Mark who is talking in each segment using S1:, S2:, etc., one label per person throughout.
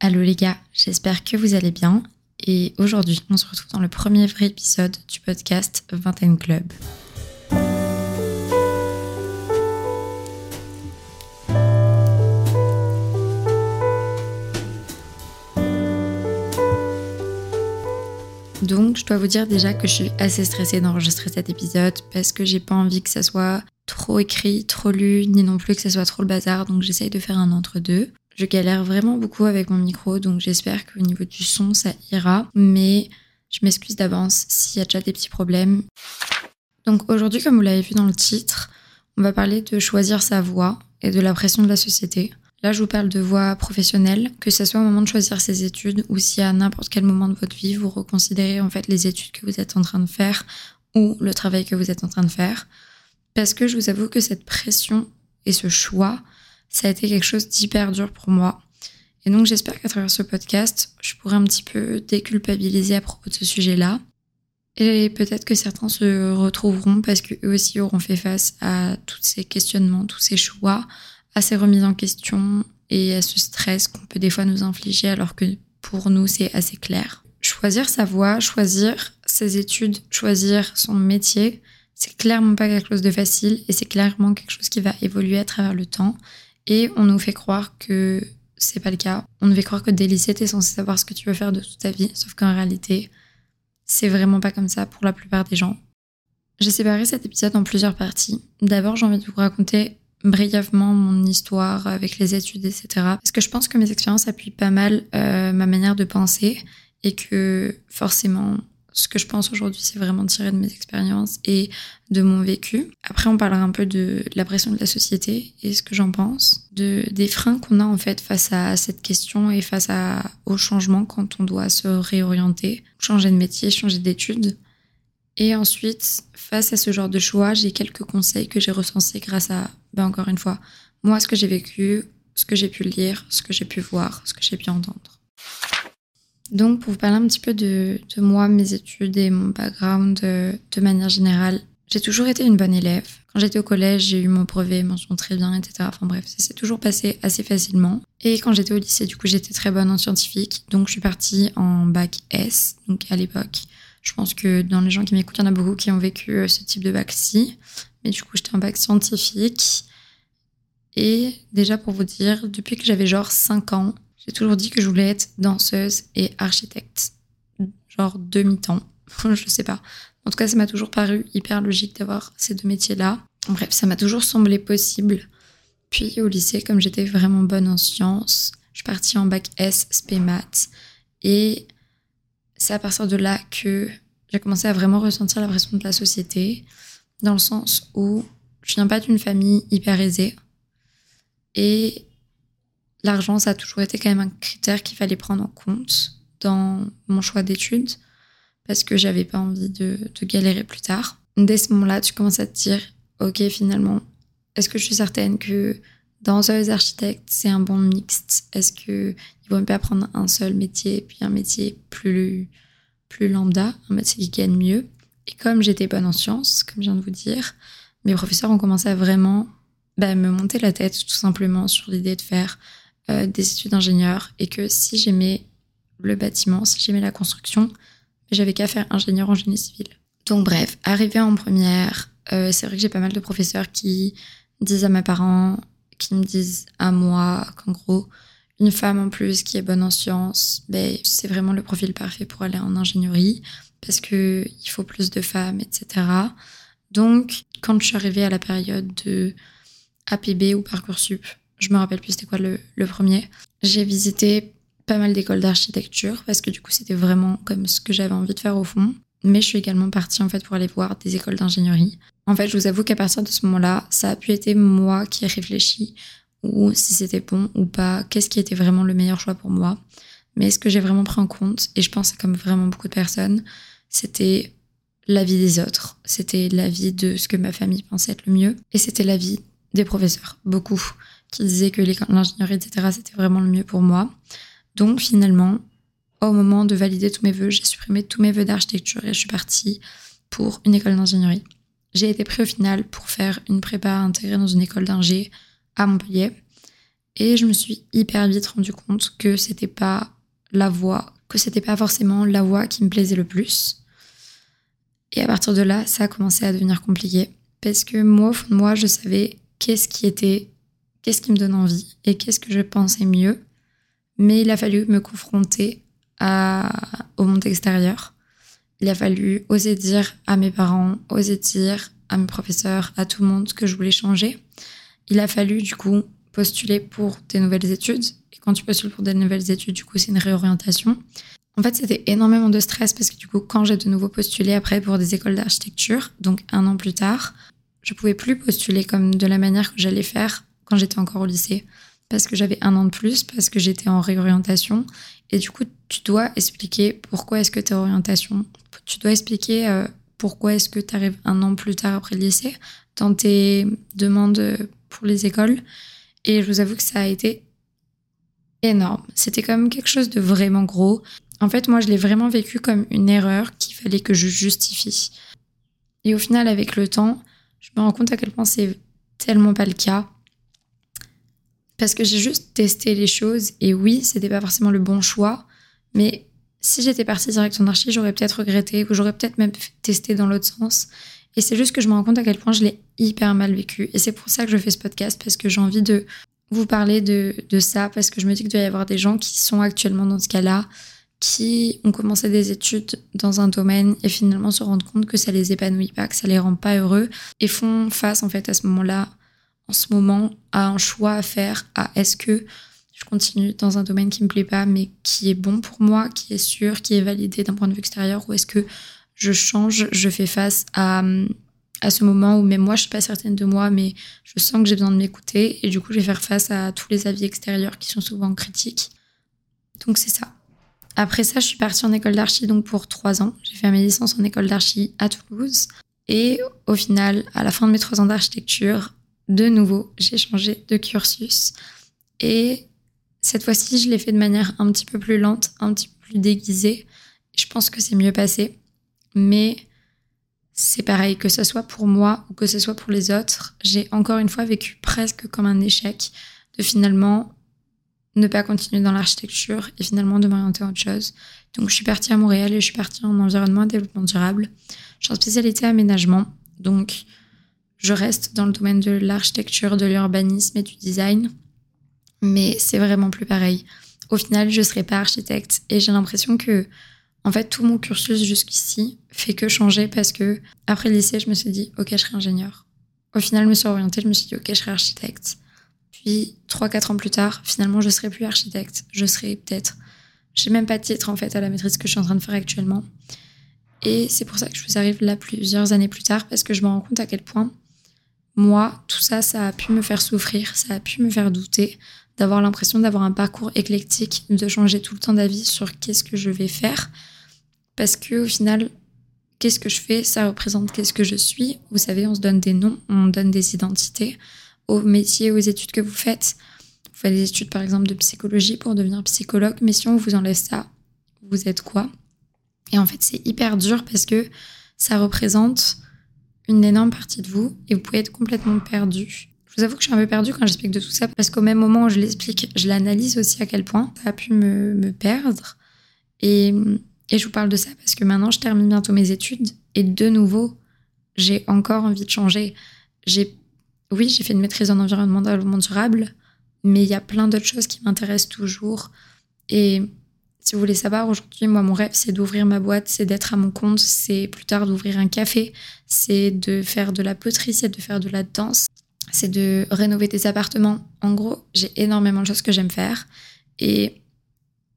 S1: Allô les gars, j'espère que vous allez bien. Et aujourd'hui, on se retrouve dans le premier vrai épisode du podcast Vingtaine Club. Donc, je dois vous dire déjà que je suis assez stressée d'enregistrer cet épisode parce que j'ai pas envie que ça soit trop écrit, trop lu, ni non plus que ça soit trop le bazar. Donc, j'essaye de faire un entre-deux. Je galère vraiment beaucoup avec mon micro, donc j'espère qu'au niveau du son, ça ira. Mais je m'excuse d'avance s'il y a déjà des petits problèmes. Donc aujourd'hui, comme vous l'avez vu dans le titre, on va parler de choisir sa voie et de la pression de la société. Là, je vous parle de voie professionnelle, que ce soit au moment de choisir ses études ou si à n'importe quel moment de votre vie, vous reconsidérez en fait les études que vous êtes en train de faire ou le travail que vous êtes en train de faire. Parce que je vous avoue que cette pression et ce choix, ça a été quelque chose d'hyper dur pour moi. Et donc j'espère qu'à travers ce podcast, je pourrai un petit peu déculpabiliser à propos de ce sujet-là. Et peut-être que certains se retrouveront parce qu'eux aussi auront fait face à tous ces questionnements, tous ces choix, à ces remises en question et à ce stress qu'on peut des fois nous infliger alors que pour nous c'est assez clair. Choisir sa voie, choisir ses études, choisir son métier, c'est clairement pas quelque chose de facile et c'est clairement quelque chose qui va évoluer à travers le temps. Et on nous fait croire que c'est pas le cas. On nous fait croire que dès lycée, t'es censé savoir ce que tu veux faire de toute ta vie. Sauf qu'en réalité, c'est vraiment pas comme ça pour la plupart des gens. J'ai séparé cet épisode en plusieurs parties. D'abord, j'ai envie de vous raconter brièvement mon histoire avec les études, etc. Parce que je pense que mes expériences appuient pas mal euh, ma manière de penser et que forcément, ce que je pense aujourd'hui, c'est vraiment tiré de mes expériences et de mon vécu. Après, on parlera un peu de la pression de la société et ce que j'en pense, de des freins qu'on a en fait face à cette question et face à, au changement quand on doit se réorienter, changer de métier, changer d'études. Et ensuite, face à ce genre de choix, j'ai quelques conseils que j'ai recensés grâce à, ben encore une fois, moi, ce que j'ai vécu, ce que j'ai pu lire, ce que j'ai pu voir, ce que j'ai pu entendre. Donc, pour vous parler un petit peu de, moi, mes études et mon background de, de manière générale, j'ai toujours été une bonne élève. Quand j'étais au collège, j'ai eu mon brevet, mention très bien, etc. Enfin bref, ça s'est toujours passé assez facilement. Et quand j'étais au lycée, du coup, j'étais très bonne en scientifique. Donc, je suis partie en bac S, donc à l'époque. Je pense que dans les gens qui m'écoutent, il y en a beaucoup qui ont vécu euh, ce type de bac-ci. Mais du coup, j'étais en bac scientifique. Et déjà, pour vous dire, depuis que j'avais genre 5 ans, j'ai toujours dit que je voulais être danseuse et architecte. Genre demi-temps. je sais pas. En tout cas, ça m'a toujours paru hyper logique d'avoir ces deux métiers-là. Bref, ça m'a toujours semblé possible. Puis au lycée, comme j'étais vraiment bonne en sciences, je suis partie en bac S, spé maths. Et c'est à partir de là que j'ai commencé à vraiment ressentir la pression de la société, dans le sens où je viens pas d'une famille hyper aisée. Et l'argent, ça a toujours été quand même un critère qu'il fallait prendre en compte dans mon choix d'études parce que j'avais pas envie de, galérer plus tard. Dès ce moment-là, tu commences à te dire, ok, finalement, est-ce que je suis certaine que danseuse architecte, c'est un bon mixte? Est-ce que il vaut même pas prendre un seul métier puis un métier plus plus lambda, un métier qui gagne mieux? Et comme j'étais bonne en sciences, comme je viens de vous dire, mes professeurs ont commencé à vraiment bah, me monter la tête tout simplement sur l'idée de faire euh, des études d'ingénieur et que si j'aimais le bâtiment, si j'aimais la construction, j'avais qu'à faire ingénieur en génie civil. Donc bref, arrivé en première, euh, c'est vrai que j'ai pas mal de professeurs qui disent à mes parents, qui me disent à moi qu'en gros, une femme en plus qui est bonne en sciences, ben, c'est vraiment le profil parfait pour aller en ingénierie parce que il faut plus de femmes, etc. Donc, quand je suis arrivée à la période de APB ou Parcoursup, je me rappelle plus c'était quoi le, premier. J'ai visité pas mal d'écoles d'architecture parce que du coup c'était vraiment comme ce que j'avais envie de faire au fond. Mais je suis également partie en fait pour aller voir des écoles d'ingénierie. En fait, je vous avoue qu'à partir de ce moment-là, ça a pu être moi qui ai réfléchi ou si c'était bon ou pas, qu'est-ce qui était vraiment le meilleur choix pour moi. Mais ce que j'ai vraiment pris en compte, et je pense comme vraiment beaucoup de personnes, c'était l'avis des autres, c'était l'avis de ce que ma famille pensait être le mieux, et c'était l'avis des professeurs, beaucoup qui disait que l'ingénierie, etc., c'était vraiment le mieux pour moi. Donc finalement, au moment de valider tous mes vœux, j'ai supprimé tous mes vœux d'architecture et je suis partie pour une école d'ingénierie. J'ai été pris au final pour faire une prépa intégrée dans une école d'ingé à Montpellier. Et je me suis hyper vite rendu compte que c'était pas la voie, que c'était pas forcément la voie qui me plaisait le plus. Et à partir de là, ça a commencé à devenir compliqué. Parce que moi, au fond de moi, je savais qu'est-ce qui était, qu'est-ce qui me donne envie et qu'est-ce que je pensais mieux. Mais il a fallu me confronter à, au monde extérieur. Il a fallu oser dire à mes parents, oser dire à mes professeurs, à tout le monde que je voulais changer. Il a fallu du coup postuler pour des nouvelles études. Et quand tu postules pour des nouvelles études, du coup, c'est une réorientation. En fait, c'était énormément de stress parce que du coup, quand j'ai de nouveau postulé après pour des écoles d'architecture, donc un an plus tard, je pouvais plus postuler comme de la manière que j'allais faire quand j'étais encore au lycée. Parce que j'avais un an de plus, parce que j'étais en réorientation. Et du coup, tu dois expliquer pourquoi est-ce que tu es en orientation. Tu dois expliquer euh, pourquoi est-ce que tu arrives un an plus tard après le lycée dans tes demandes pour les écoles. Et je vous avoue que ça a été énorme. C'était comme quelque chose de vraiment gros. En fait, moi, je l'ai vraiment vécu comme une erreur qu'il fallait que je justifie. Et au final, avec le temps, je me rends compte à quel point c'est tellement pas le cas. Parce que j'ai juste testé les choses et oui, c'était pas forcément le bon choix, mais si j'étais partie direct en archi, j'aurais peut-être regretté ou j'aurais peut-être même testé dans l'autre sens. Et c'est juste que je me rends compte à quel point je l'ai hyper mal vécu. Et c'est pour ça que je fais ce podcast, parce que j'ai envie de vous parler de, ça, parce que je me dis qu'il doit y avoir des gens qui sont actuellement dans ce cas-là, qui ont commencé des études dans un domaine et finalement se rendent compte que ça les épanouit pas, que ça les rend pas heureux et font face en fait à ce moment-là, en ce moment, à un choix à faire, à est-ce que je continue dans un domaine qui me plaît pas mais qui est bon pour moi, qui est sûr, qui est validé d'un point de vue extérieur ou est-ce que je change, je fais face à, à ce moment où même moi je suis pas certaine de moi mais je sens que j'ai besoin de m'écouter et du coup je vais faire face à tous les avis extérieurs qui sont souvent critiques. Donc c'est ça. Après ça, je suis partie en école d'archi donc pour trois ans. J'ai fait ma licence en école d'archi à Toulouse. Et au final, à la fin de mes trois ans d'architecture, de nouveau, j'ai changé de cursus. Et cette fois-ci, je l'ai fait de manière un petit peu plus lente, un petit peu plus déguisée. Je pense que c'est mieux passé. Mais c'est pareil, que ce soit pour moi ou que ce soit pour les autres, j'ai encore une fois vécu presque comme un échec de finalement ne pas continuer dans l'architecture et finalement de m'orienter à autre chose. Donc je suis partie à Montréal et je suis partie en environnement et développement durable. Je suis en spécialité aménagement, donc je reste dans le domaine de l'architecture, de l'urbanisme et du design, mais c'est vraiment plus pareil. Au final, je ne serai pas architecte et j'ai l'impression que en fait tout mon cursus jusqu'ici fait que changer parce que après le lycée, je me suis dit OK, je serai ingénieur. Au final, je me suis orientée, je me suis dit OK, je serai architecte. Puis, 3-4 ans plus tard, finalement, je serai plus architecte. Je serai peut-être. J'ai même pas de titre, en fait, à la maîtrise que je suis en train de faire actuellement. Et c'est pour ça que je vous arrive là plusieurs années plus tard, parce que je me rends compte à quel point, moi, tout ça, ça a pu me faire souffrir, ça a pu me faire douter, d'avoir l'impression d'avoir un parcours éclectique, de changer tout le temps d'avis sur qu'est-ce que je vais faire. Parce que, au final, qu'est-ce que je fais, ça représente qu'est-ce que je suis. Vous savez, on se donne des noms, on donne des identités au métier, aux études que vous faites. Vous faites des études par exemple de psychologie pour devenir psychologue, mais si on vous enlève ça, vous êtes quoi? Et en fait, c'est hyper dur parce que ça représente une énorme partie de vous et vous pouvez être complètement perdu. Je vous avoue que je suis un peu perdue quand j'explique de tout ça parce qu'au même moment où je l'explique, je l'analyse aussi à quel point ça a pu me, me perdre. Et, et je vous parle de ça parce que maintenant, je termine bientôt mes études et de nouveau, j'ai encore envie de changer. J'ai oui, j'ai fait une maîtrise en environnement durable, mais il y a plein d'autres choses qui m'intéressent toujours. Et si vous voulez savoir, aujourd'hui, moi, mon rêve, c'est d'ouvrir ma boîte, c'est d'être à mon compte, c'est plus tard d'ouvrir un café, c'est de faire de la poterie, c'est de faire de la danse, c'est de rénover des appartements. En gros, j'ai énormément de choses que j'aime faire. Et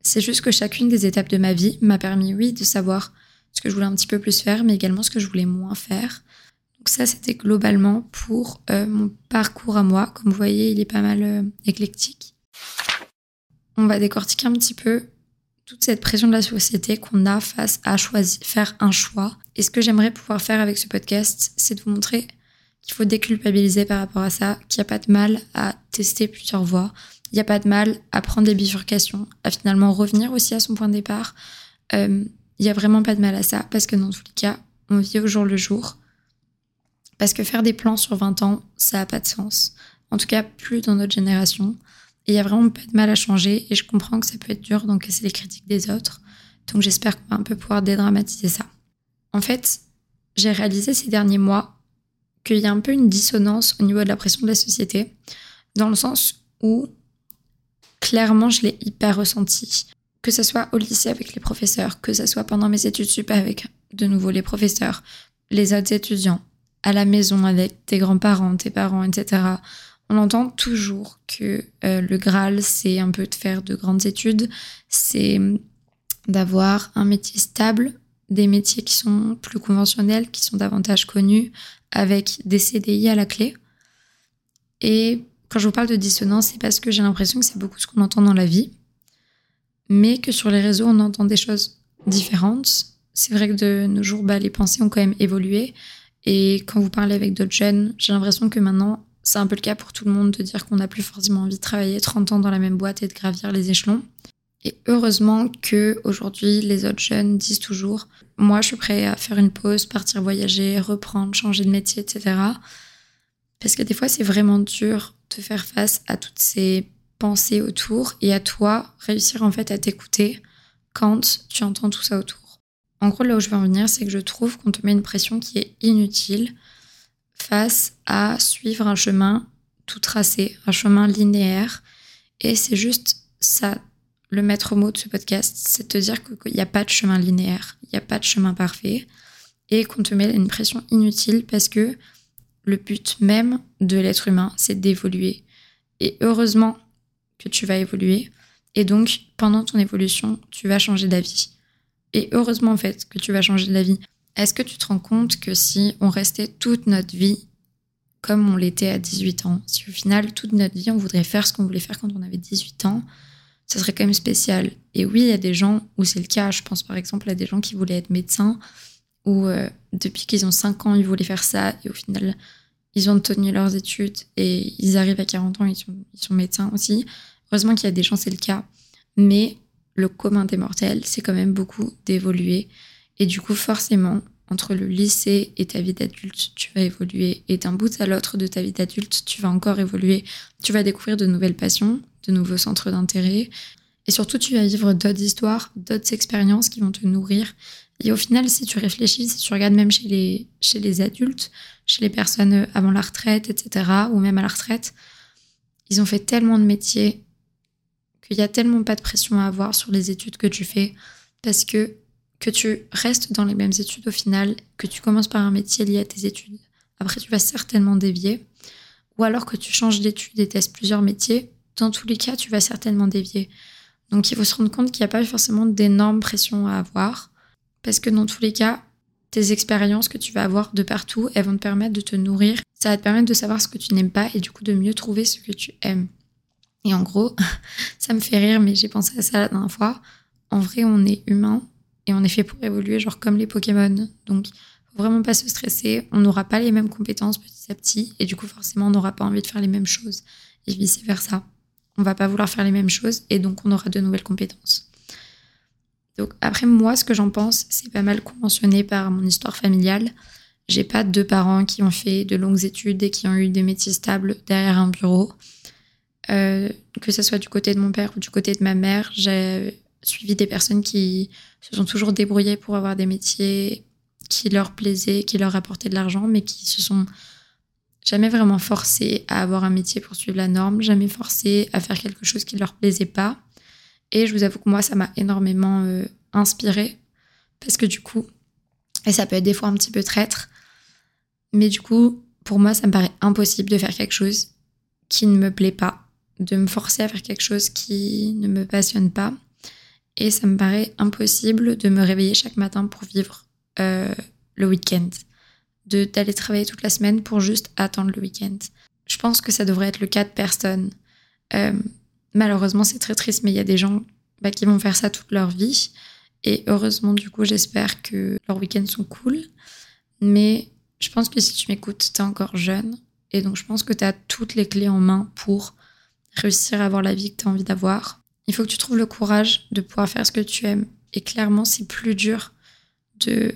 S1: c'est juste que chacune des étapes de ma vie m'a permis, oui, de savoir ce que je voulais un petit peu plus faire, mais également ce que je voulais moins faire. Donc ça, c'était globalement pour euh, mon parcours à moi. Comme vous voyez, il est pas mal euh, éclectique. On va décortiquer un petit peu toute cette pression de la société qu'on a face à choisir, faire un choix. Et ce que j'aimerais pouvoir faire avec ce podcast, c'est de vous montrer qu'il faut déculpabiliser par rapport à ça, qu'il n'y a pas de mal à tester plusieurs voies, il n'y a pas de mal à prendre des bifurcations, à finalement revenir aussi à son point de départ. Euh, il n'y a vraiment pas de mal à ça, parce que dans tous les cas, on vit au jour le jour. Parce que faire des plans sur 20 ans, ça n'a pas de sens. En tout cas, plus dans notre génération. Il y a vraiment pas de mal à changer et je comprends que ça peut être dur d'encaisser les critiques des autres. Donc j'espère qu'on va un peu pouvoir dédramatiser ça. En fait, j'ai réalisé ces derniers mois qu'il y a un peu une dissonance au niveau de la pression de la société, dans le sens où clairement je l'ai hyper ressenti. Que ce soit au lycée avec les professeurs, que ce soit pendant mes études sup avec de nouveau les professeurs, les autres étudiants, à la maison avec tes grands-parents, tes parents, etc. On entend toujours que euh, le Graal, c'est un peu de faire de grandes études, c'est d'avoir un métier stable, des métiers qui sont plus conventionnels, qui sont davantage connus, avec des CDI à la clé. Et quand je vous parle de dissonance, c'est parce que j'ai l'impression que c'est beaucoup ce qu'on entend dans la vie, mais que sur les réseaux, on entend des choses différentes. C'est vrai que de nos jours, bah, les pensées ont quand même évolué. Et quand vous parlez avec d'autres jeunes, j'ai l'impression que maintenant, c'est un peu le cas pour tout le monde de dire qu'on n'a plus forcément envie de travailler 30 ans dans la même boîte et de gravir les échelons. Et heureusement que aujourd'hui les autres jeunes disent toujours moi je suis prêt à faire une pause, partir voyager, reprendre, changer de métier, etc. Parce que des fois c'est vraiment dur de faire face à toutes ces pensées autour et à toi réussir en fait à t'écouter quand tu entends tout ça autour. En gros là où je veux en venir c'est que je trouve qu'on te met une pression qui est inutile face à suivre un chemin tout tracé, un chemin linéaire et c'est juste ça le maître mot de ce podcast, c'est de te dire qu'il n'y a pas de chemin linéaire, il n'y a pas de chemin parfait, et qu'on te met une pression inutile parce que le but même de l'être humain, c'est d'évoluer. Et heureusement que tu vas évoluer, et donc pendant ton évolution, tu vas changer d'avis. Et heureusement en fait que tu vas changer d'avis. Est-ce que tu te rends compte que si on restait toute notre vie comme on l'était à 18 ans, si au final toute notre vie on voudrait faire ce qu'on voulait faire quand on avait 18 ans, ça serait quand même spécial. Et oui, il y a des gens où c'est le cas. Je pense par exemple à des gens qui voulaient être médecins, ou euh, depuis qu'ils ont 5 ans, ils voulaient faire ça, et au final, ils ont tenu leurs études, et ils arrivent à 40 ans, sont, ils sont médecins aussi. Heureusement qu'il y a des gens, c'est le cas. Mais le commun des mortels, c'est quand même beaucoup d'évoluer. Et du coup, forcément, entre le lycée et ta vie d'adulte, tu vas évoluer. Et d'un bout à l'autre de ta vie d'adulte, tu vas encore évoluer. Tu vas découvrir de nouvelles passions, de nouveaux centres d'intérêt. Et surtout, tu vas vivre d'autres histoires, d'autres expériences qui vont te nourrir. Et au final, si tu réfléchis, si tu regardes même chez les, chez les adultes, chez les personnes avant la retraite, etc., ou même à la retraite, ils ont fait tellement de métiers qu'il n'y a tellement pas de pression à avoir sur les études que tu fais, parce que que tu restes dans les mêmes études au final, que tu commences par un métier lié à tes études. Après, tu vas certainement dévier. Ou alors que tu changes d'études et testes plusieurs métiers, dans tous les cas, tu vas certainement dévier. Donc il faut se rendre compte qu'il n'y a pas forcément d'énormes pressions à avoir, parce que dans tous les cas, tes expériences que tu vas avoir de partout, elles vont te permettre de te nourrir. Ça va te permettre de savoir ce que tu n'aimes pas et du coup de mieux trouver ce que tu aimes. Et en gros, ça me fait rire, mais j'ai pensé à ça la dernière fois. En vrai, on est humain et est fait pour évoluer, genre comme les Pokémon. Donc, faut vraiment pas se stresser. On n'aura pas les mêmes compétences petit à petit et du coup, forcément, on n'aura pas envie de faire les mêmes choses et vice versa on va pas vouloir faire les mêmes choses et donc on aura de nouvelles compétences. Donc après moi, ce que j'en pense, c'est pas mal conventionné par mon histoire familiale. J'ai pas deux parents qui ont fait de longues études et qui ont eu des métiers stables derrière un bureau. Euh, que ce soit du côté de mon père ou du côté de ma mère, j'ai suivi des personnes qui se sont toujours débrouillées pour avoir des métiers qui leur plaisaient, qui leur apportaient de l'argent, mais qui se sont jamais vraiment forcé à avoir un métier pour suivre la norme, jamais forcé à faire quelque chose qui ne leur plaisait pas. Et je vous avoue que moi, ça m'a énormément euh, inspiré parce que du coup, et ça peut être des fois un petit peu traître, mais du coup, pour moi, ça me paraît impossible de faire quelque chose qui ne me plaît pas, de me forcer à faire quelque chose qui ne me passionne pas. Et ça me paraît impossible de me réveiller chaque matin pour vivre euh, le week-end d'aller travailler toute la semaine pour juste attendre le week-end. Je pense que ça devrait être le cas de personne. Euh, malheureusement, c'est très triste, mais il y a des gens bah, qui vont faire ça toute leur vie. Et heureusement, du coup, j'espère que leurs week-ends sont cool. Mais je pense que si tu m'écoutes, tu es encore jeune. Et donc, je pense que tu as toutes les clés en main pour réussir à avoir la vie que tu as envie d'avoir. Il faut que tu trouves le courage de pouvoir faire ce que tu aimes. Et clairement, c'est plus dur de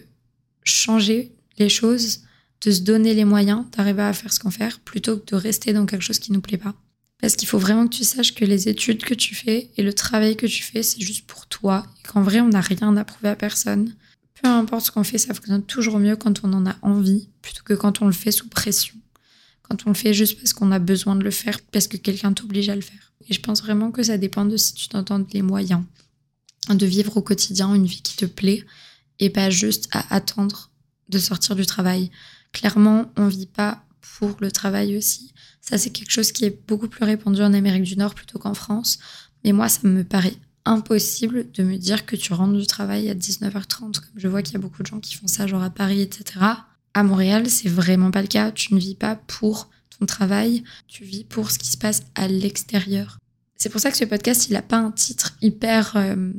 S1: changer les choses, de se donner les moyens d'arriver à faire ce qu'on fait, plutôt que de rester dans quelque chose qui nous plaît pas. Parce qu'il faut vraiment que tu saches que les études que tu fais et le travail que tu fais, c'est juste pour toi. Et qu'en vrai, on n'a rien à prouver à personne. Peu importe ce qu'on fait, ça fonctionne toujours mieux quand on en a envie, plutôt que quand on le fait sous pression. Quand on le fait juste parce qu'on a besoin de le faire, parce que quelqu'un t'oblige à le faire. Et je pense vraiment que ça dépend de si tu t'entends les moyens de vivre au quotidien une vie qui te plaît et pas juste à attendre de sortir du travail. Clairement, on vit pas pour le travail aussi. Ça, c'est quelque chose qui est beaucoup plus répandu en Amérique du Nord plutôt qu'en France. Mais moi, ça me paraît impossible de me dire que tu rentres du travail à 19h30, comme je vois qu'il y a beaucoup de gens qui font ça, genre à Paris, etc. À Montréal, c'est vraiment pas le cas. Tu ne vis pas pour ton travail, tu vis pour ce qui se passe à l'extérieur. C'est pour ça que ce podcast, il a pas un titre hyper. Euh,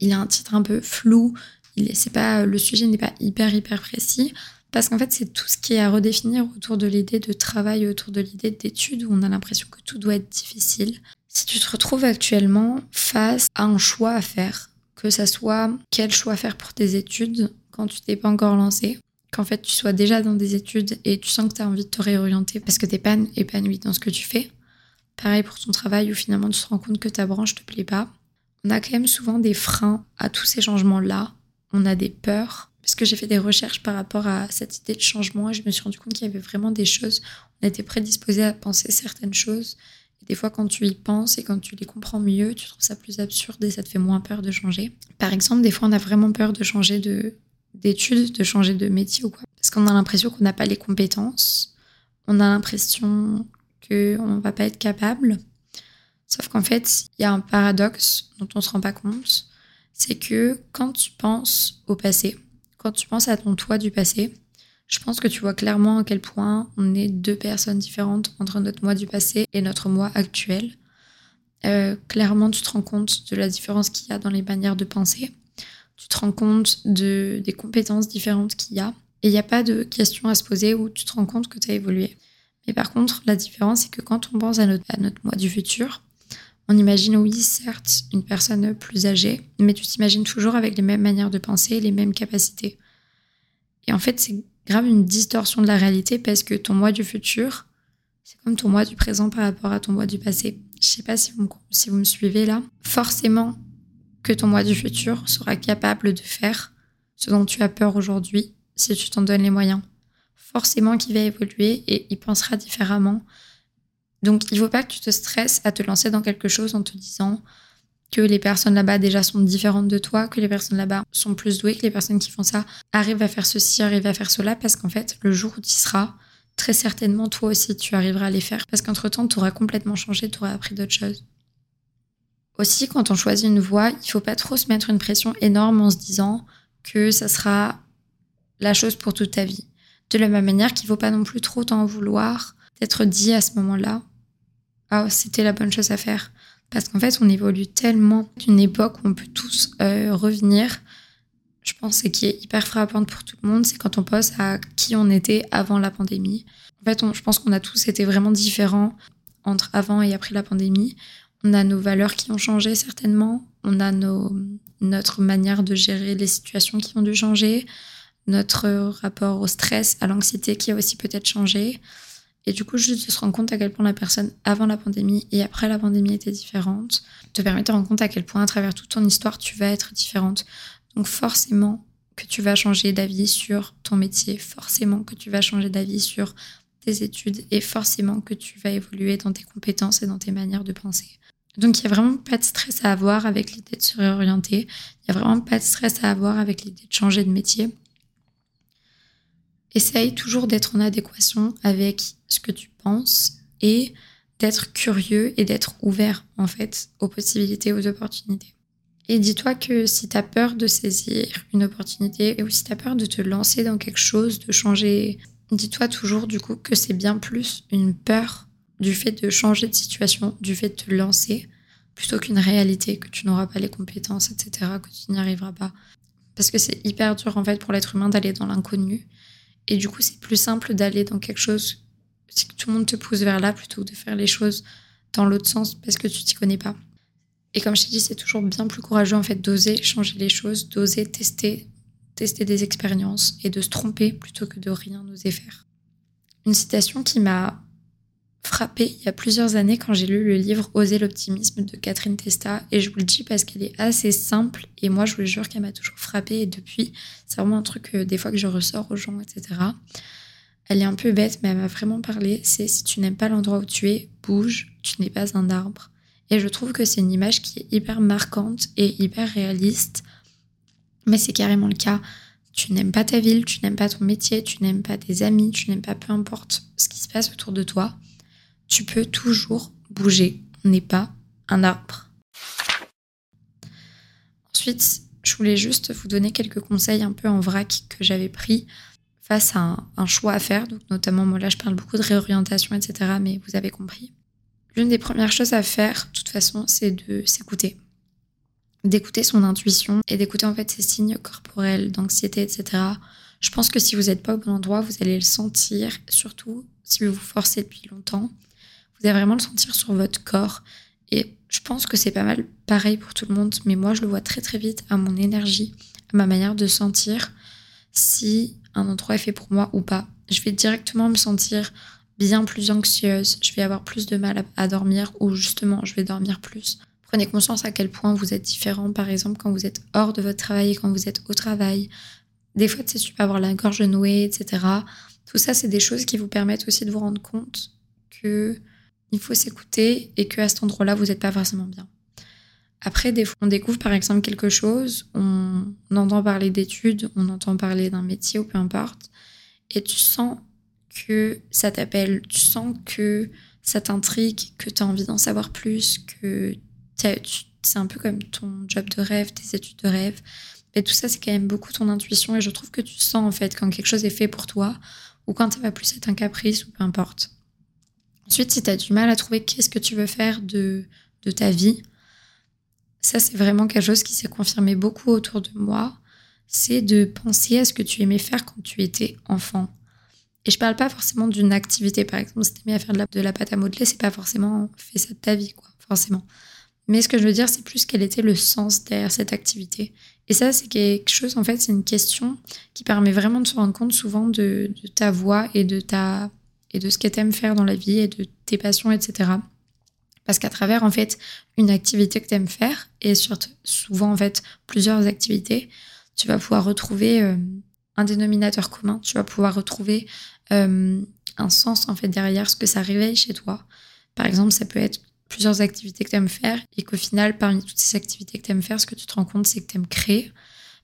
S1: il, a un titre un peu flou. Il c'est pas le sujet n'est pas hyper hyper précis parce qu'en fait c'est tout ce qui est à redéfinir autour de l'idée de travail, autour de l'idée d'études où on a l'impression que tout doit être difficile. Si tu te retrouves actuellement face à un choix à faire, que ça soit quel choix faire pour tes études quand tu t'es pas encore lancé, qu'en fait tu sois déjà dans des études et tu sens que tu as envie de te réorienter parce que tu pas épanoui dans ce que tu fais. Pareil pour ton travail où finalement tu te rends compte que ta branche te plaît pas on a quand même souvent des freins à tous ces changements-là. On a des peurs. Parce que j'ai fait des recherches par rapport à cette idée de changement et je me suis rendu compte qu'il y avait vraiment des choses. On était prédisposé à penser certaines choses. Et des fois, quand tu y penses et quand tu les comprends mieux, tu trouves ça plus absurde et ça te fait moins peur de changer. Par exemple, des fois, on a vraiment peur de changer de d'études, de changer de métier ou quoi. Parce qu'on a l'impression qu'on n'a pas les compétences. On a l'impression qu'on ne va pas être capable. Sauf qu'en fait, il y a un paradoxe dont on ne se rend pas compte, c'est que quand tu penses au passé, quand tu penses à ton toi du passé, je pense que tu vois clairement à quel point on est deux personnes différentes entre notre moi du passé et notre moi actuel. Euh, clairement, tu te rends compte de la différence qu'il y a dans les manières de penser. Tu te rends compte de, des compétences différentes qu'il y a. Et il n'y a pas de question à se poser où tu te rends compte que tu as évolué. Mais par contre, la différence, c'est que quand on pense à notre, moi du futur, on imagine, oui, certes, une personne plus âgée, mais tu t'imagines toujours avec les mêmes manières de penser, les mêmes capacités. Et en fait, c'est grave une distorsion de la réalité parce que ton moi du futur, c'est comme ton moi du présent par rapport à ton moi du passé. Je sais pas si vous me suivez là. Forcément que ton moi du futur sera capable de faire ce dont tu as peur aujourd'hui si tu t'en donnes les moyens. Forcément qu'il va évoluer et il pensera différemment donc, il ne faut pas que tu te stresses à te lancer dans quelque chose en te disant que les personnes là-bas déjà sont différentes de toi, que les personnes là-bas sont plus douées, que les personnes qui font ça arrivent à faire ceci, arrivent à faire cela, parce qu'en fait, le jour où tu seras, très certainement, toi aussi, tu arriveras à les faire, parce qu'entre-temps, tu auras complètement changé, tu auras appris d'autres choses. Aussi, quand on choisit une voie, il faut pas trop se mettre une pression énorme en se disant que ça sera la chose pour toute ta vie. De la même manière qu'il faut pas non plus trop t'en vouloir d'être dit à ce moment-là, ah, c'était la bonne chose à faire. Parce qu'en fait, on évolue tellement d'une époque où on peut tous euh, revenir. Je pense que qui est hyper frappante pour tout le monde, c'est quand on pense à qui on était avant la pandémie. En fait, je pense qu'on a tous été vraiment différents entre avant et après la pandémie. On a nos valeurs qui ont changé certainement. On a nos, notre manière de gérer les situations qui ont dû changer. Notre rapport au stress, à l'anxiété qui a aussi peut-être changé. Et du coup, juste de se rendre compte à quel point la personne avant la pandémie et après la pandémie était différente, te permet de te rendre compte à quel point à travers toute ton histoire, tu vas être différente. Donc forcément que tu vas changer d'avis sur ton métier, forcément que tu vas changer d'avis sur tes études et forcément que tu vas évoluer dans tes compétences et dans tes manières de penser. Donc il n'y a vraiment pas de stress à avoir avec l'idée de se réorienter, il n'y a vraiment pas de stress à avoir avec l'idée de changer de métier. Essaye toujours d'être en adéquation avec ce que tu penses et d'être curieux et d'être ouvert en fait aux possibilités, aux opportunités. Et dis-toi que si tu as peur de saisir une opportunité ou si tu as peur de te lancer dans quelque chose, de changer, dis-toi toujours du coup que c'est bien plus une peur du fait de changer de situation, du fait de te lancer, plutôt qu'une réalité, que tu n'auras pas les compétences, etc., que tu n'y arriveras pas. Parce que c'est hyper dur en fait pour l'être humain d'aller dans l'inconnu. Et du coup, c'est plus simple d'aller dans quelque chose, c'est que tout le monde te pousse vers là plutôt que de faire les choses dans l'autre sens parce que tu t'y connais pas. Et comme je t'ai dit, c'est toujours bien plus courageux en fait d'oser changer les choses, d'oser tester, tester des expériences et de se tromper plutôt que de rien oser faire. Une citation qui m'a frappée il y a plusieurs années quand j'ai lu le livre Oser l'optimisme de Catherine Testa. Et je vous le dis parce qu'elle est assez simple. Et moi, je vous jure qu'elle m'a toujours frappée. Et depuis, c'est vraiment un truc des fois que je ressors aux gens, etc. Elle est un peu bête, mais elle m'a vraiment parlé. C'est si tu n'aimes pas l'endroit où tu es, bouge, tu n'es pas un arbre. Et je trouve que c'est une image qui est hyper marquante et hyper réaliste. Mais c'est carrément le cas. Tu n'aimes pas ta ville, tu n'aimes pas ton métier, tu n'aimes pas tes amis, tu n'aimes pas peu importe ce qui se passe autour de toi. Tu peux toujours bouger. On n'est pas un arbre. Ensuite, je voulais juste vous donner quelques conseils un peu en vrac que j'avais pris face à un, choix à faire. Donc, notamment, moi là, je parle beaucoup de réorientation, etc. Mais vous avez compris. L'une des premières choses à faire, de toute façon, c'est de s'écouter. D'écouter son intuition et d'écouter en fait ses signes corporels, d'anxiété, etc. Je pense que si vous n'êtes pas au bon endroit, vous allez le sentir, surtout si vous vous forcez depuis longtemps. Vous allez vraiment le sentir sur votre corps. Et je pense que c'est pas mal pareil pour tout le monde, mais moi je le vois très très vite à mon énergie, à ma manière de sentir si un endroit est fait pour moi ou pas. Je vais directement me sentir bien plus anxieuse, je vais avoir plus de mal à, dormir ou justement je vais dormir plus. Prenez conscience à quel point vous êtes différent, par exemple quand vous êtes hors de votre travail et quand vous êtes au travail. Des fois, tu peux avoir la gorge nouée, etc. Tout ça, c'est des choses qui vous permettent aussi de vous rendre compte que il faut s'écouter et que à cet endroit-là, vous n'êtes pas forcément bien. Après, des fois, on découvre par exemple quelque chose, on entend parler d'études, on entend parler d'un métier ou peu importe, et tu sens que ça t'appelle, tu sens que ça t'intrigue, que tu as envie d'en savoir plus, que c'est un peu comme ton job de rêve, tes études de rêve. Mais tout ça, c'est quand même beaucoup ton intuition et je trouve que tu sens en fait quand quelque chose est fait pour toi ou quand ça va plus être un caprice ou peu importe. Ensuite, si tu as du mal à trouver qu'est-ce que tu veux faire de, ta vie, ça c'est vraiment quelque chose qui s'est confirmé beaucoup autour de moi, c'est de penser à ce que tu aimais faire quand tu étais enfant. Et je parle pas forcément d'une activité, par exemple, si t'aimais à faire de la, pâte à modeler, c'est pas forcément fait ça de ta vie, quoi, forcément. Mais ce que je veux dire, c'est plus quel était le sens derrière cette activité. Et ça, c'est quelque chose, en fait, c'est une question qui permet vraiment de se rendre compte souvent de ta voix et de ta et de ce que t'aimes faire dans la vie et de tes passions, etc. Parce qu'à travers, en fait, une activité que t'aimes faire, et surtout, souvent, en fait, plusieurs activités, tu vas pouvoir retrouver euh, un dénominateur commun, tu vas pouvoir retrouver euh, un sens en fait derrière ce que ça réveille chez toi. Par exemple, ça peut être plusieurs activités que tu aimes faire et qu'au final, parmi toutes ces activités que tu aimes faire, ce que tu te rends compte, c'est que tu aimes créer.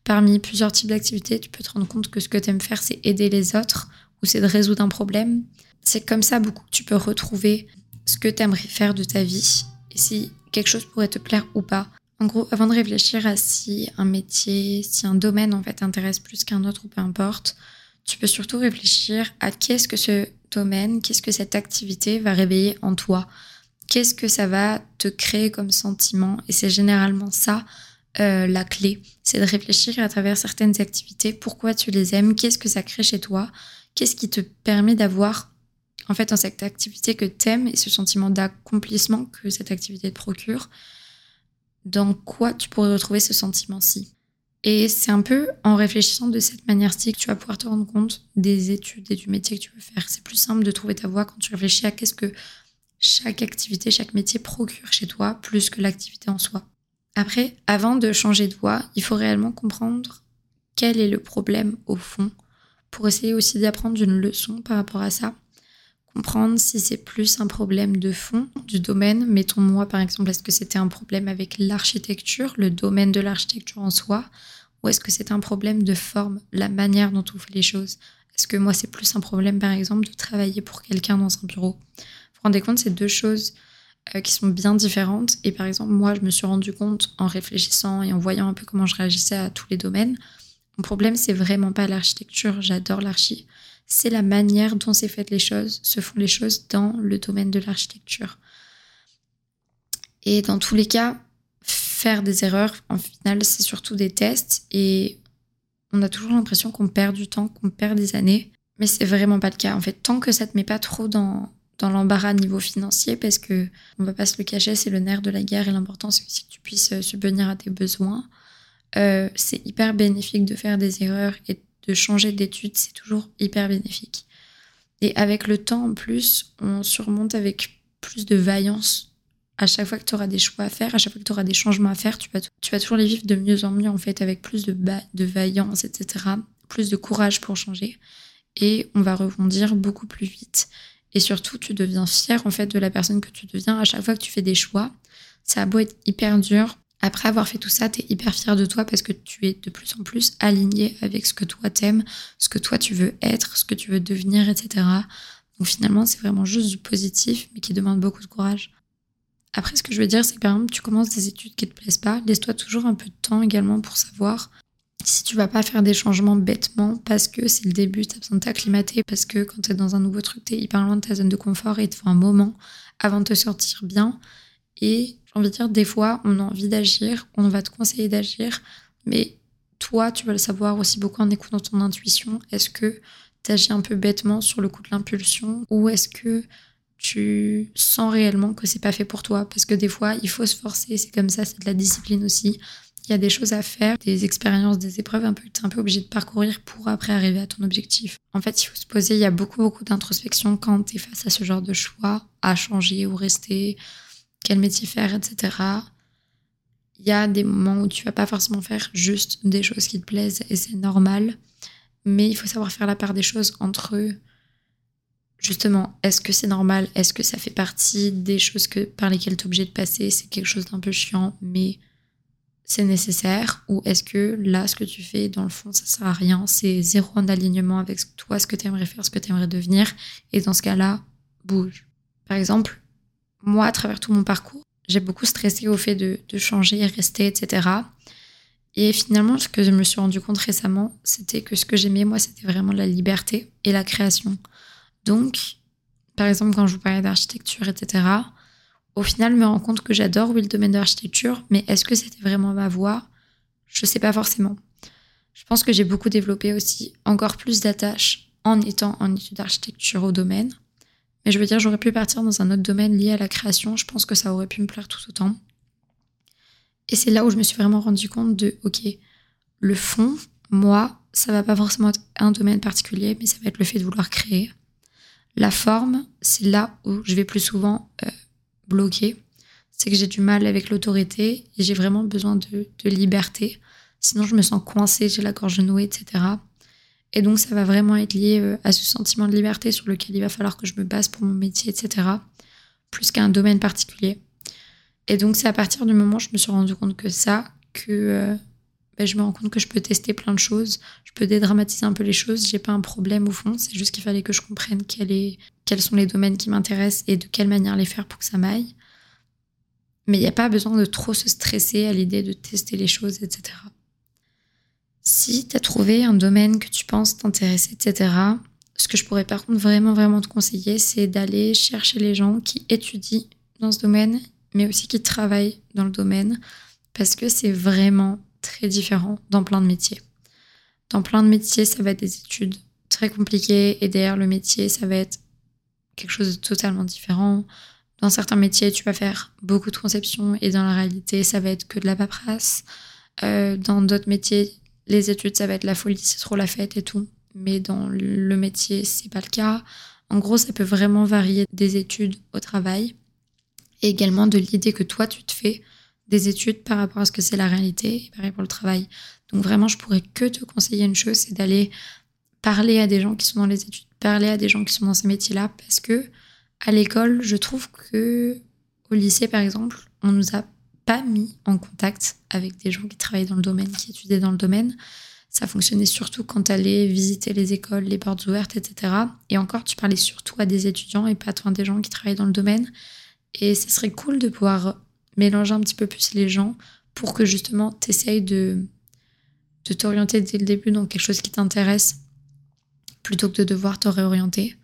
S1: Parmi plusieurs types d'activités, tu peux te rendre compte que ce que tu aimes faire, c'est aider les autres c'est de résoudre un problème. C'est comme ça beaucoup que tu peux retrouver ce que tu aimerais faire de ta vie et si quelque chose pourrait te plaire ou pas. En gros, avant de réfléchir à si un métier, si un domaine en fait t'intéresse plus qu'un autre ou peu importe, tu peux surtout réfléchir à qu'est-ce que ce domaine, qu'est-ce que cette activité va réveiller en toi. Qu'est-ce que ça va te créer comme sentiment Et c'est généralement ça euh, la clé. C'est de réfléchir à travers certaines activités, pourquoi tu les aimes, qu'est-ce que ça crée chez toi, qu'est-ce qui te permet d'avoir en fait dans cette activité que t'aimes et ce sentiment d'accomplissement que cette activité te procure. Dans quoi tu pourrais retrouver ce sentiment-ci? Et c'est un peu en réfléchissant de cette manière-ci que tu vas pouvoir te rendre compte des études et du métier que tu veux faire. C'est plus simple de trouver ta voie quand tu réfléchis à qu'est-ce que chaque activité, chaque métier procure chez toi, plus que l'activité en soi. Après, avant de changer de voie, il faut réellement comprendre quel est le problème au fond, pour essayer aussi d'apprendre une leçon par rapport à ça. Comprendre si c'est plus un problème de fond du domaine. Mettons-moi par exemple, est-ce que c'était un problème avec l'architecture, le domaine de l'architecture en soi, ou est-ce que c'est un problème de forme, la manière dont on fait les choses? Est-ce que moi, c'est plus un problème, par exemple, de travailler pour quelqu'un dans un bureau? Vous vous rendez compte, c'est deux choses euh, qui sont bien différentes. Et par exemple, moi, je me suis rendu compte en réfléchissant et en voyant un peu comment je réagissais à tous les domaines. Mon problème, c'est vraiment pas l'architecture. J'adore l'archi. C'est la manière dont c'est fait les choses, se font les choses dans le domaine de l'architecture. Et dans tous les cas, faire des erreurs, en final, c'est surtout des tests et on a toujours l'impression qu'on perd du temps, qu'on perd des années. Mais c'est vraiment pas le cas. En fait, tant que ça te met pas trop dans, dans l'embarras niveau financier, parce que on va pas se le cacher, c'est le nerf de la guerre et l'important c'est aussi que tu puisses euh, subvenir à tes besoins. Euh, c'est hyper bénéfique de faire des erreurs et de changer d'études, c'est toujours hyper bénéfique. Et avec le temps, en plus, on surmonte avec plus de vaillance. À chaque fois que tu auras des choix à faire, à chaque fois que tu auras des changements à faire, tu vas, tu vas toujours les vivre de mieux en mieux, en fait, avec plus de, de vaillance, etc. Plus de courage pour changer. Et on va rebondir beaucoup plus vite. Et surtout, tu deviens fier, en fait, de la personne que tu deviens à chaque fois que tu fais des choix. Ça a beau être hyper dur, après avoir fait tout ça, tu es hyper fier de toi parce que tu es de plus en plus aligné avec ce que toi t'aimes, ce que toi tu veux être, ce que tu veux devenir, etc. Donc finalement, c'est vraiment juste du positif, mais qui demande beaucoup de courage. Après, ce que je veux dire, c'est que par exemple, tu commences des études qui te plaisent pas, laisse-toi toujours un peu de temps également pour savoir si tu vas pas faire des changements bêtement parce que c'est le début, tu as besoin de t'acclimater, parce que quand tu es dans un nouveau truc, tu es hyper loin de ta zone de confort et il te faut un moment avant de te sortir bien. Et envie de dire, des fois, on a envie d'agir, on va te conseiller d'agir, mais toi, tu vas le savoir aussi beaucoup en écoutant ton intuition. Est-ce que tu agis un peu bêtement sur le coup de l'impulsion ou est-ce que tu sens réellement que c'est pas fait pour toi? Parce que des fois, il faut se forcer, c'est comme ça, c'est de la discipline aussi. Il y a des choses à faire, des expériences, des épreuves un peu es un peu obligé de parcourir pour après arriver à ton objectif. En fait, il faut se poser, il y a beaucoup, beaucoup d'introspection quand tu es face à ce genre de choix, à changer ou rester, quel métier faire, etc. Il y a des moments où tu vas pas forcément faire juste des choses qui te plaisent et c'est normal. Mais il faut savoir faire la part des choses entre justement, est-ce que c'est normal? Est-ce que ça fait partie des choses que, par lesquelles tu es obligé de passer? C'est quelque chose d'un peu chiant, mais c'est nécessaire? Ou est-ce que là, ce que tu fais, dans le fond, ça sert à rien? C'est zéro en alignement avec toi, ce que tu aimerais faire, ce que tu aimerais devenir? Et dans ce cas-là, bouge. Par exemple, moi, à travers tout mon parcours, j'ai beaucoup stressé au fait de, changer, rester, etc. Et finalement, ce que je me suis rendu compte récemment, c'était que ce que j'aimais, moi, c'était vraiment la liberté et la création. Donc, par exemple, quand je vous parlais d'architecture, etc., au final, je me rends compte que j'adore, oui, le domaine de l'architecture, mais est-ce que c'était vraiment ma voie? Je ne sais pas forcément. Je pense que j'ai beaucoup développé aussi encore plus d'attaches en étant en études d'architecture au domaine. Mais je veux dire, j'aurais pu partir dans un autre domaine lié à la création. Je pense que ça aurait pu me plaire tout autant. Et c'est là où je me suis vraiment rendu compte de, ok, le fond, moi, ça va pas forcément être un domaine particulier, mais ça va être le fait de vouloir créer. La forme, c'est là où je vais plus souvent euh, bloquer. C'est que j'ai du mal avec l'autorité et j'ai vraiment besoin de, de liberté. Sinon, je me sens coincée, j'ai la gorge nouée, etc. Et donc, ça va vraiment être lié euh, à ce sentiment de liberté sur lequel il va falloir que je me base pour mon métier, etc. Plus qu'un domaine particulier. Et donc, c'est à partir du moment où je me suis rendu compte que ça, que euh, ben, je me rends compte que je peux tester plein de choses, je peux dédramatiser un peu les choses, j'ai pas un problème au fond, c'est juste qu'il fallait que je comprenne quels sont les domaines qui m'intéressent et de quelle manière les faire pour que ça m'aille. Mais il n'y a pas besoin de trop se stresser à l'idée de tester les choses, etc. Si tu as trouvé un domaine que tu penses t'intéresser, etc., ce que je pourrais par contre vraiment, vraiment te conseiller, c'est d'aller chercher les gens qui étudient dans ce domaine, mais aussi qui travaillent dans le domaine, parce que c'est vraiment très différent dans plein de métiers. Dans plein de métiers, ça va être des études très compliquées, et derrière le métier, ça va être quelque chose de totalement différent. Dans certains métiers, tu vas faire beaucoup de conception, et dans la réalité, ça va être que de la paperasse. Euh, dans d'autres métiers, les études, ça va être la folie, c'est trop la fête et tout. Mais dans le métier, c'est pas le cas. En gros, ça peut vraiment varier des études au travail et également de l'idée que toi, tu te fais des études par rapport à ce que c'est la réalité et pareil pour le travail. Donc vraiment, je pourrais que te conseiller une chose, c'est d'aller parler à des gens qui sont dans les études, parler à des gens qui sont dans ces métiers-là parce que à l'école, je trouve que au lycée, par exemple, on nous a pas mis en contact avec des gens qui travaillaient dans le domaine, qui étudiaient dans le domaine. Ça fonctionnait surtout quand tu allais visiter les écoles, les portes ouvertes, etc. Et encore, tu parlais surtout à des étudiants et pas à des gens qui travaillent dans le domaine. Et ce serait cool de pouvoir mélanger un petit peu plus les gens pour que justement tu essayes de, de t'orienter dès le début dans quelque chose qui t'intéresse plutôt que de devoir te réorienter.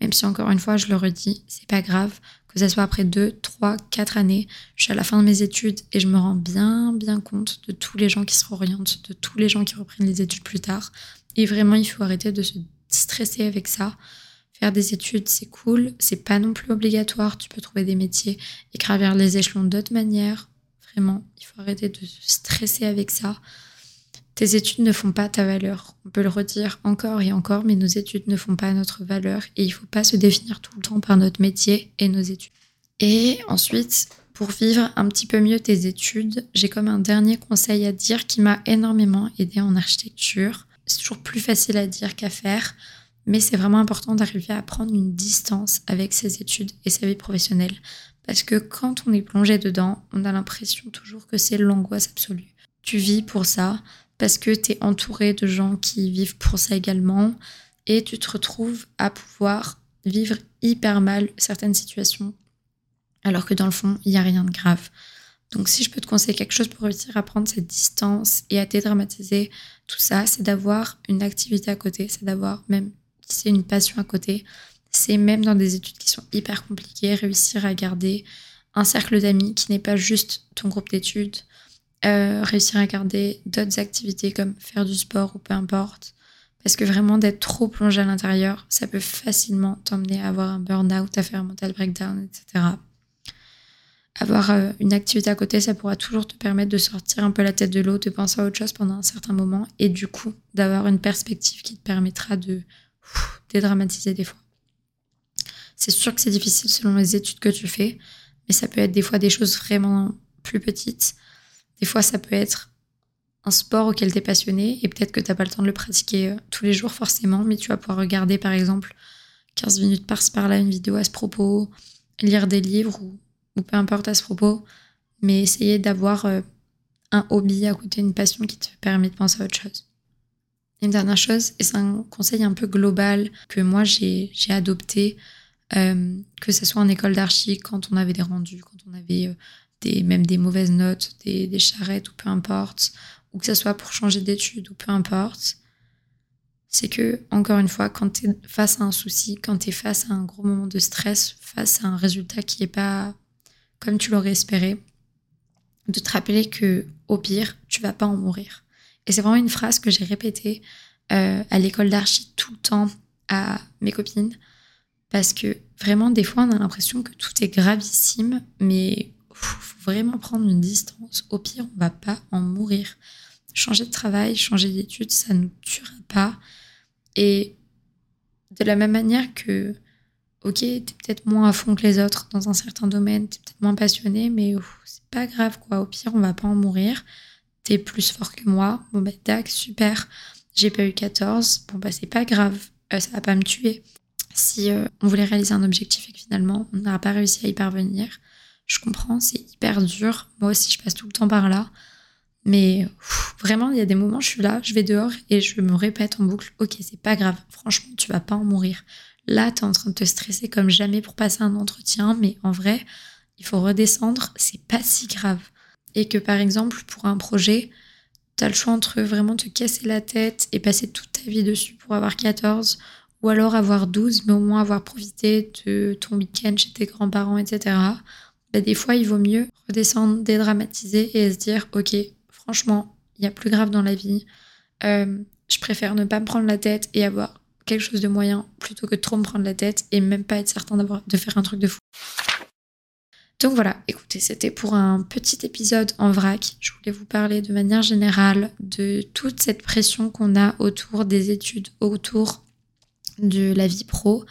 S1: Même si encore une fois, je le redis, c'est pas grave que ce soit après 2, 3, 4 années, je suis à la fin de mes études et je me rends bien, bien compte de tous les gens qui se réorientent, de tous les gens qui reprennent les études plus tard. Et vraiment, il faut arrêter de se stresser avec ça. Faire des études, c'est cool, c'est pas non plus obligatoire, tu peux trouver des métiers et gravir les échelons d'autres manières. Vraiment, il faut arrêter de se stresser avec ça. Tes études ne font pas ta valeur. On peut le redire encore et encore, mais nos études ne font pas notre valeur et il ne faut pas se définir tout le temps par notre métier et nos études. Et ensuite, pour vivre un petit peu mieux tes études, j'ai comme un dernier conseil à dire qui m'a énormément aidé en architecture. C'est toujours plus facile à dire qu'à faire, mais c'est vraiment important d'arriver à prendre une distance avec ses études et sa vie professionnelle. Parce que quand on est plongé dedans, on a l'impression toujours que c'est l'angoisse absolue. Tu vis pour ça, parce que tu es entouré de gens qui vivent pour ça également et tu te retrouves à pouvoir vivre hyper mal certaines situations alors que dans le fond, il n'y a rien de grave. Donc si je peux te conseiller quelque chose pour réussir à prendre cette distance et à dédramatiser tout ça, c'est d'avoir une activité à côté, c'est d'avoir même c'est une passion à côté, c'est même dans des études qui sont hyper compliquées, réussir à garder un cercle d'amis qui n'est pas juste ton groupe d'études, euh, réussir à garder d'autres activités comme faire du sport ou peu importe. Parce que vraiment d'être trop plongé à l'intérieur, ça peut facilement t'emmener à avoir un burn-out, à faire un mental breakdown, etc. Avoir euh, une activité à côté, ça pourra toujours te permettre de sortir un peu la tête de l'eau, de penser à autre chose pendant un certain moment et du coup d'avoir une perspective qui te permettra de dédramatiser des fois. C'est sûr que c'est difficile selon les études que tu fais, mais ça peut être des fois des choses vraiment plus petites des fois, ça peut être un sport auquel tu es passionné et peut-être que tu n'as pas le temps de le pratiquer euh, tous les jours forcément, mais tu vas pouvoir regarder par exemple 15 minutes par-ci par-là une vidéo à ce propos, lire des livres ou, peu importe à ce propos, mais essayer d'avoir euh, un hobby à côté, une passion qui te permet de penser à autre chose. Une dernière chose, et c'est un conseil un peu global que moi j'ai adopté, euh, que ce soit en école d'archi, quand on avait des rendus, quand on avait des, même des mauvaises notes, des, des charrettes ou peu importe, ou que ce soit pour changer d'études ou peu importe, c'est que, encore une fois, quand tu es face à un souci, quand tu es face à un gros moment de stress, face à un résultat qui n'est pas comme tu l'aurais espéré, de te rappeler que au pire, tu vas pas en mourir. Et c'est vraiment une phrase que j'ai répétée euh, à l'école d'archi tout le temps à mes copines, parce que vraiment, des fois, on a l'impression que tout est gravissime, mais faut vraiment prendre une distance. Au pire, on va pas en mourir. Changer de travail, changer d'études, ça ne nous tuera pas. Et de la même manière que, ok, t'es peut-être moins à fond que les autres dans un certain domaine, t'es peut-être moins passionné, mais c'est pas grave, quoi. Au pire, on va pas en mourir. T'es plus fort que moi. Bon, bah, tac, super. J'ai pas eu 14. Bon, bah, c'est pas grave. Euh, ça va pas me tuer. Si euh, on voulait réaliser un objectif et que finalement, on n'aura pas réussi à y parvenir, je comprends, c'est hyper dur. Moi aussi, je passe tout le temps par là. Mais vraiment, il y a des moments, je suis là, je vais dehors et je me répète en boucle, ok, c'est pas grave, franchement, tu vas pas en mourir. Là, tu es en train de te stresser comme jamais pour passer un entretien, mais en vrai, il faut redescendre, c'est pas si grave. Et que par exemple, pour un projet, tu as le choix entre vraiment te casser la tête et passer toute ta vie dessus pour avoir 14, ou alors avoir 12, mais au moins avoir profité de ton week-end chez tes grands-parents, etc. Bah, des fois, il vaut mieux redescendre, dédramatiser et se dire, ok, franchement, il y a plus grave dans la vie. Euh, je préfère ne pas me prendre la tête et avoir quelque chose de moyen plutôt que de trop me prendre la tête et même pas être certain de faire un truc de fou. Donc voilà, écoutez, c'était pour un petit épisode en vrac. Je voulais vous parler de manière générale de toute cette pression qu'on a autour des études, autour de la vie pro,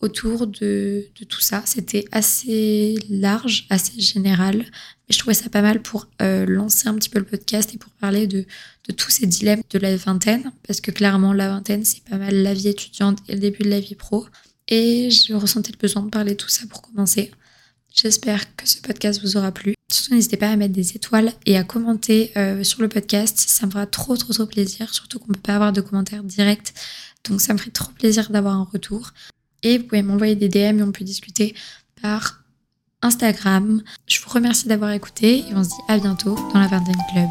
S1: autour de, tout ça. C'était assez large, assez général, mais je trouvais ça pas mal pour euh, lancer un petit peu le podcast et pour parler de, tous ces dilemmes de la vingtaine, parce que clairement la vingtaine, c'est pas mal la vie étudiante et le début de la vie pro. Et je ressentais le besoin de parler de tout ça pour commencer. J'espère que ce podcast vous aura plu. Surtout, n'hésitez pas à mettre des étoiles et à commenter euh, sur le podcast. Ça me fera trop, trop, trop plaisir. Surtout qu'on ne peut pas avoir de commentaires directs. Donc, ça me ferait trop plaisir d'avoir un retour. Et vous pouvez m'envoyer des DM et on peut discuter par Instagram. Je vous remercie d'avoir écouté et on se dit à bientôt dans la Vingtaine Club.